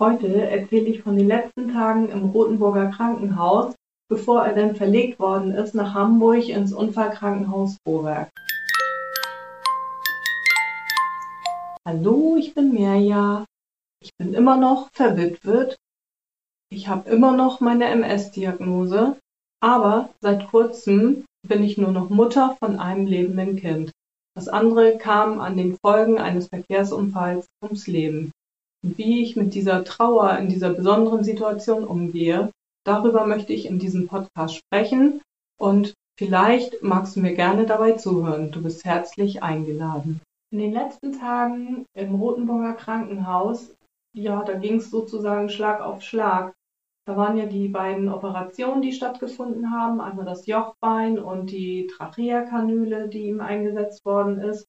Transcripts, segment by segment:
Heute erzähle ich von den letzten Tagen im Rothenburger Krankenhaus, bevor er dann verlegt worden ist nach Hamburg ins Unfallkrankenhaus Vorwerk. Hallo, ich bin Mirja. Ich bin immer noch verwitwet. Ich habe immer noch meine MS-Diagnose, aber seit kurzem bin ich nur noch Mutter von einem lebenden Kind. Das andere kam an den Folgen eines Verkehrsunfalls ums Leben. Wie ich mit dieser Trauer in dieser besonderen Situation umgehe, darüber möchte ich in diesem Podcast sprechen und vielleicht magst du mir gerne dabei zuhören. Du bist herzlich eingeladen. In den letzten Tagen im Rotenburger Krankenhaus, ja, da ging es sozusagen Schlag auf Schlag. Da waren ja die beiden Operationen, die stattgefunden haben, einmal das Jochbein und die Tracheakanüle, die ihm eingesetzt worden ist.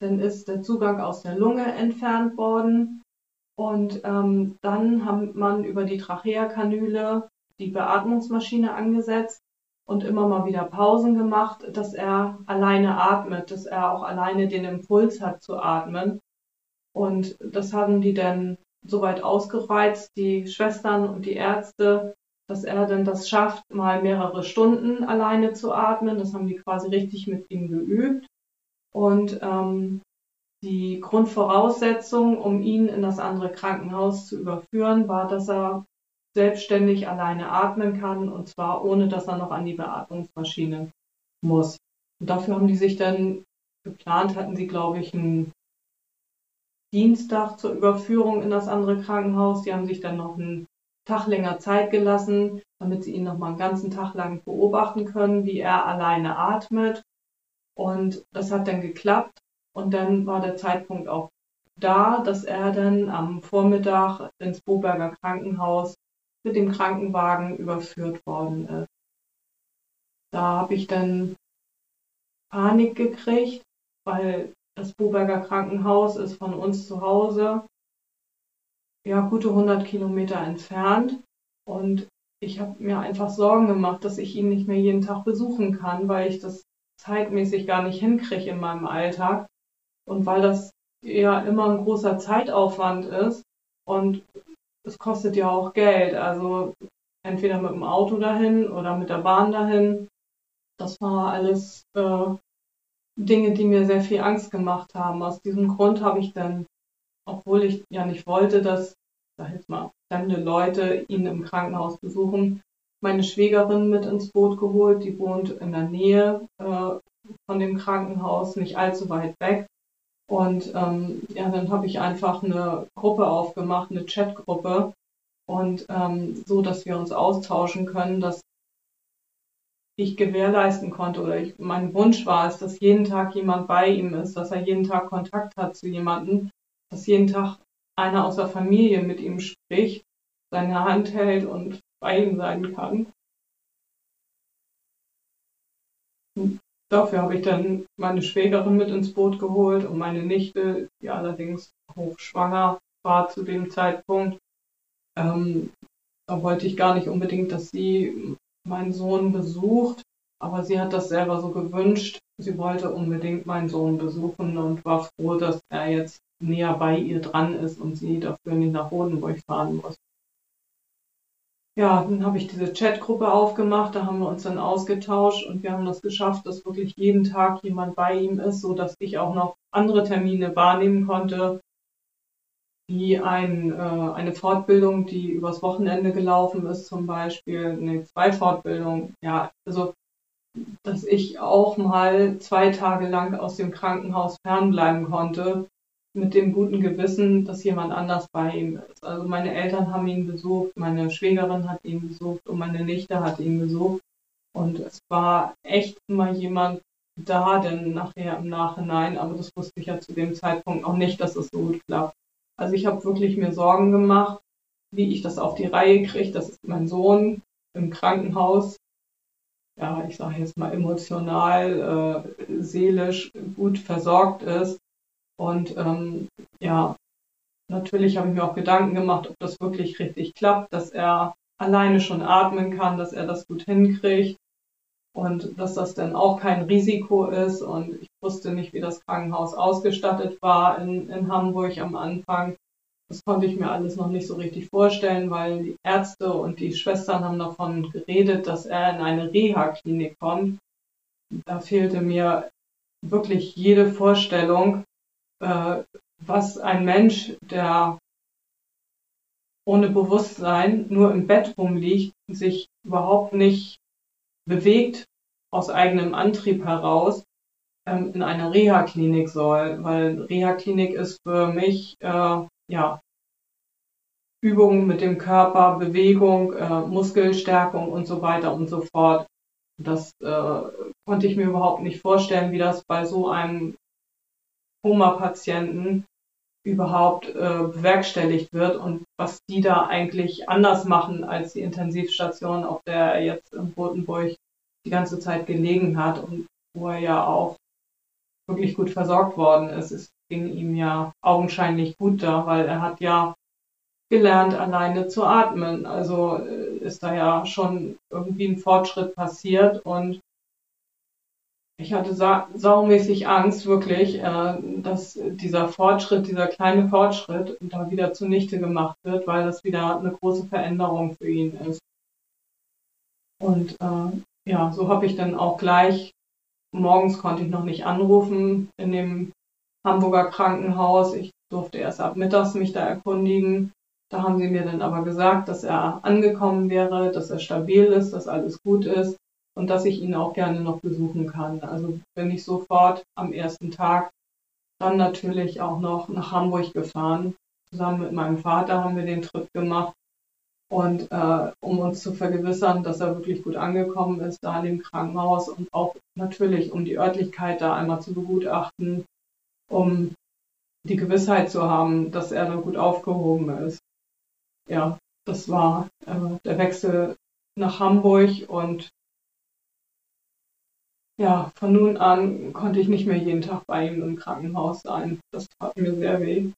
Dann ist der Zugang aus der Lunge entfernt worden und ähm, dann hat man über die Tracheakanüle die Beatmungsmaschine angesetzt und immer mal wieder Pausen gemacht, dass er alleine atmet, dass er auch alleine den Impuls hat zu atmen. Und das haben die dann soweit ausgereizt, die Schwestern und die Ärzte, dass er dann das schafft, mal mehrere Stunden alleine zu atmen. Das haben die quasi richtig mit ihm geübt. Und ähm, die Grundvoraussetzung, um ihn in das andere Krankenhaus zu überführen, war, dass er selbstständig alleine atmen kann und zwar ohne, dass er noch an die Beatmungsmaschine muss. Und dafür haben die sich dann geplant, hatten sie, glaube ich, einen Dienstag zur Überführung in das andere Krankenhaus. Die haben sich dann noch einen Tag länger Zeit gelassen, damit sie ihn noch mal einen ganzen Tag lang beobachten können, wie er alleine atmet. Und das hat dann geklappt. Und dann war der Zeitpunkt auch da, dass er dann am Vormittag ins Boberger Krankenhaus mit dem Krankenwagen überführt worden ist. Da habe ich dann Panik gekriegt, weil das Boberger Krankenhaus ist von uns zu Hause ja gute 100 Kilometer entfernt und ich habe mir einfach Sorgen gemacht, dass ich ihn nicht mehr jeden Tag besuchen kann, weil ich das zeitmäßig gar nicht hinkriege in meinem Alltag. Und weil das ja immer ein großer Zeitaufwand ist und es kostet ja auch Geld. Also entweder mit dem Auto dahin oder mit der Bahn dahin. Das war alles äh, Dinge, die mir sehr viel Angst gemacht haben. Aus diesem Grund habe ich dann, obwohl ich ja nicht wollte, dass, sag jetzt mal, fremde Leute ihn im Krankenhaus besuchen, meine Schwägerin mit ins Boot geholt. Die wohnt in der Nähe äh, von dem Krankenhaus, nicht allzu weit weg. Und ähm, ja, dann habe ich einfach eine Gruppe aufgemacht, eine Chatgruppe. Und ähm, so, dass wir uns austauschen können, dass ich gewährleisten konnte oder ich, mein Wunsch war es, dass jeden Tag jemand bei ihm ist, dass er jeden Tag Kontakt hat zu jemandem, dass jeden Tag einer aus der Familie mit ihm spricht, seine Hand hält und bei ihm sein kann. Dafür habe ich dann meine Schwägerin mit ins Boot geholt und meine Nichte, die allerdings hochschwanger war zu dem Zeitpunkt. Ähm, da wollte ich gar nicht unbedingt, dass sie meinen Sohn besucht, aber sie hat das selber so gewünscht. Sie wollte unbedingt meinen Sohn besuchen und war froh, dass er jetzt näher bei ihr dran ist und sie dafür nicht nach Rodenburg fahren muss ja, dann habe ich diese Chatgruppe aufgemacht, da haben wir uns dann ausgetauscht und wir haben das geschafft, dass wirklich jeden Tag jemand bei ihm ist, so dass ich auch noch andere Termine wahrnehmen konnte, wie ein, äh, eine Fortbildung, die übers Wochenende gelaufen ist, zum Beispiel, eine zwei Fortbildungen, ja, also dass ich auch mal zwei Tage lang aus dem Krankenhaus fernbleiben konnte, mit dem guten Gewissen, dass jemand anders bei ihm ist. Also meine Eltern haben ihn besucht, meine Schwägerin hat ihn besucht und meine Nichte hat ihn besucht. Und es war echt immer jemand da, denn nachher im Nachhinein, aber das wusste ich ja zu dem Zeitpunkt auch nicht, dass es so gut klappt. Also ich habe wirklich mir Sorgen gemacht, wie ich das auf die Reihe kriege, dass mein Sohn im Krankenhaus, ja, ich sage jetzt mal emotional, äh, seelisch gut versorgt ist und ähm, ja, natürlich habe ich mir auch Gedanken gemacht, ob das wirklich richtig klappt, dass er alleine schon atmen kann, dass er das gut hinkriegt und dass das dann auch kein Risiko ist. Und ich wusste nicht, wie das Krankenhaus ausgestattet war in, in Hamburg am Anfang. das konnte ich mir alles noch nicht so richtig vorstellen, weil die Ärzte und die Schwestern haben davon geredet, dass er in eine Reha-Klinik kommt. Da fehlte mir wirklich jede Vorstellung, äh, was ein Mensch, der ohne Bewusstsein nur im Bett rumliegt, sich überhaupt nicht bewegt aus eigenem Antrieb heraus, ähm, in einer Reha-Klinik soll, weil Reha-Klinik ist für mich äh, ja Übungen mit dem Körper, Bewegung, äh, Muskelstärkung und so weiter und so fort. Das äh, konnte ich mir überhaupt nicht vorstellen, wie das bei so einem Koma-Patienten überhaupt äh, bewerkstelligt wird und was die da eigentlich anders machen als die Intensivstation, auf der er jetzt in Rotenburg die ganze Zeit gelegen hat und wo er ja auch wirklich gut versorgt worden ist. Es ging ihm ja augenscheinlich gut da, weil er hat ja gelernt, alleine zu atmen. Also äh, ist da ja schon irgendwie ein Fortschritt passiert und ich hatte sa saumäßig Angst, wirklich, äh, dass dieser Fortschritt, dieser kleine Fortschritt da wieder zunichte gemacht wird, weil das wieder eine große Veränderung für ihn ist. Und äh, ja, so habe ich dann auch gleich morgens konnte ich noch nicht anrufen in dem Hamburger Krankenhaus. Ich durfte erst ab mittags mich da erkundigen. Da haben sie mir dann aber gesagt, dass er angekommen wäre, dass er stabil ist, dass alles gut ist und dass ich ihn auch gerne noch besuchen kann. Also bin ich sofort am ersten Tag dann natürlich auch noch nach Hamburg gefahren. Zusammen mit meinem Vater haben wir den Trip gemacht und äh, um uns zu vergewissern, dass er wirklich gut angekommen ist da in dem Krankenhaus und auch natürlich, um die Örtlichkeit da einmal zu begutachten, um die Gewissheit zu haben, dass er da gut aufgehoben ist. Ja, das war äh, der Wechsel nach Hamburg und ja, von nun an konnte ich nicht mehr jeden Tag bei ihm im Krankenhaus sein. Das tat mir sehr weh.